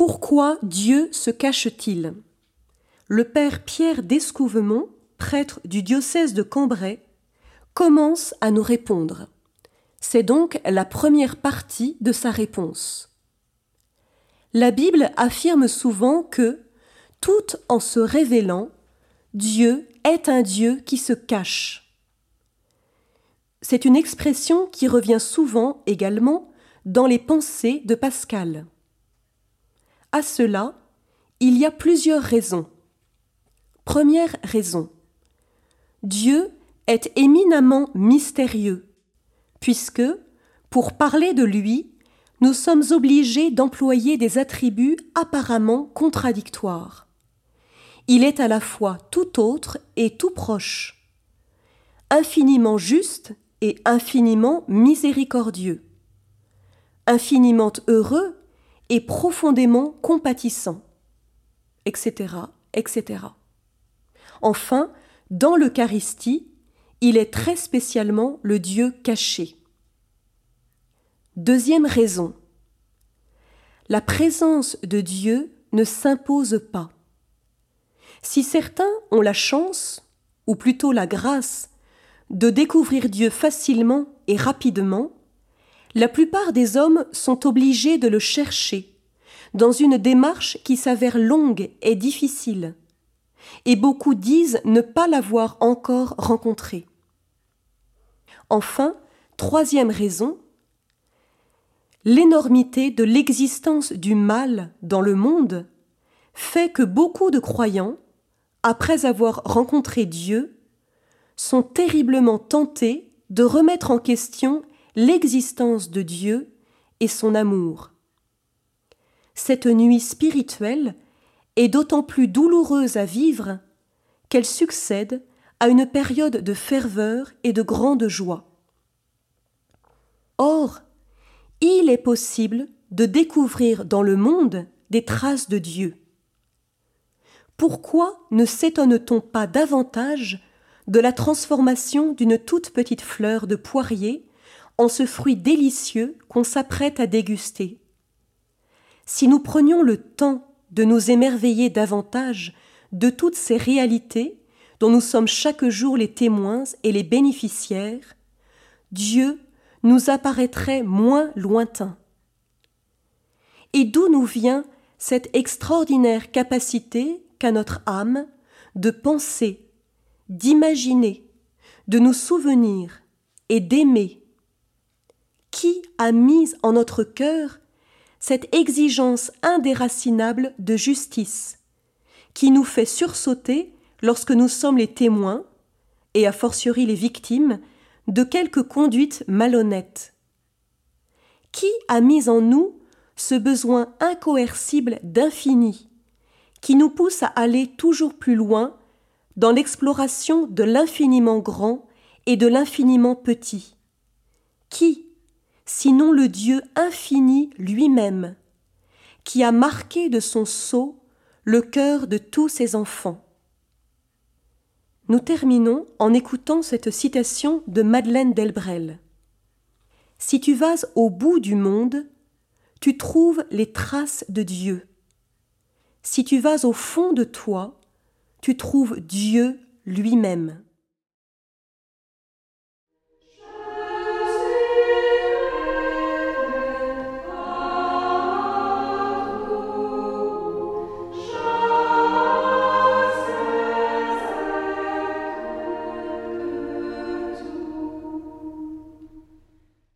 Pourquoi Dieu se cache-t-il? Le père Pierre d'Escouvemont, prêtre du diocèse de Cambrai, commence à nous répondre. C'est donc la première partie de sa réponse. La Bible affirme souvent que, tout en se révélant, Dieu est un Dieu qui se cache. C'est une expression qui revient souvent également dans les pensées de Pascal. À cela, il y a plusieurs raisons. Première raison. Dieu est éminemment mystérieux, puisque, pour parler de lui, nous sommes obligés d'employer des attributs apparemment contradictoires. Il est à la fois tout autre et tout proche, infiniment juste et infiniment miséricordieux, infiniment heureux et profondément compatissant, etc., etc. Enfin, dans l'Eucharistie, il est très spécialement le Dieu caché. Deuxième raison. La présence de Dieu ne s'impose pas. Si certains ont la chance, ou plutôt la grâce, de découvrir Dieu facilement et rapidement, la plupart des hommes sont obligés de le chercher, dans une démarche qui s'avère longue et difficile, et beaucoup disent ne pas l'avoir encore rencontré. Enfin, troisième raison, l'énormité de l'existence du mal dans le monde fait que beaucoup de croyants, après avoir rencontré Dieu, sont terriblement tentés de remettre en question l'existence de Dieu et son amour. Cette nuit spirituelle est d'autant plus douloureuse à vivre qu'elle succède à une période de ferveur et de grande joie. Or, il est possible de découvrir dans le monde des traces de Dieu. Pourquoi ne s'étonne-t-on pas davantage de la transformation d'une toute petite fleur de poirier en ce fruit délicieux qu'on s'apprête à déguster Si nous prenions le temps de nous émerveiller davantage de toutes ces réalités dont nous sommes chaque jour les témoins et les bénéficiaires, Dieu nous apparaîtrait moins lointain. Et d'où nous vient cette extraordinaire capacité qu'a notre âme de penser, d'imaginer, de nous souvenir et d'aimer Qui a mis en notre cœur cette exigence indéracinable de justice, qui nous fait sursauter lorsque nous sommes les témoins, et a fortiori les victimes, de quelque conduite malhonnête. Qui a mis en nous ce besoin incoercible d'infini, qui nous pousse à aller toujours plus loin dans l'exploration de l'infiniment grand et de l'infiniment petit? Qui, sinon le Dieu infini lui-même, qui a marqué de son sceau le cœur de tous ses enfants nous terminons en écoutant cette citation de Madeleine Delbrel. Si tu vas au bout du monde, tu trouves les traces de Dieu. Si tu vas au fond de toi, tu trouves Dieu lui-même.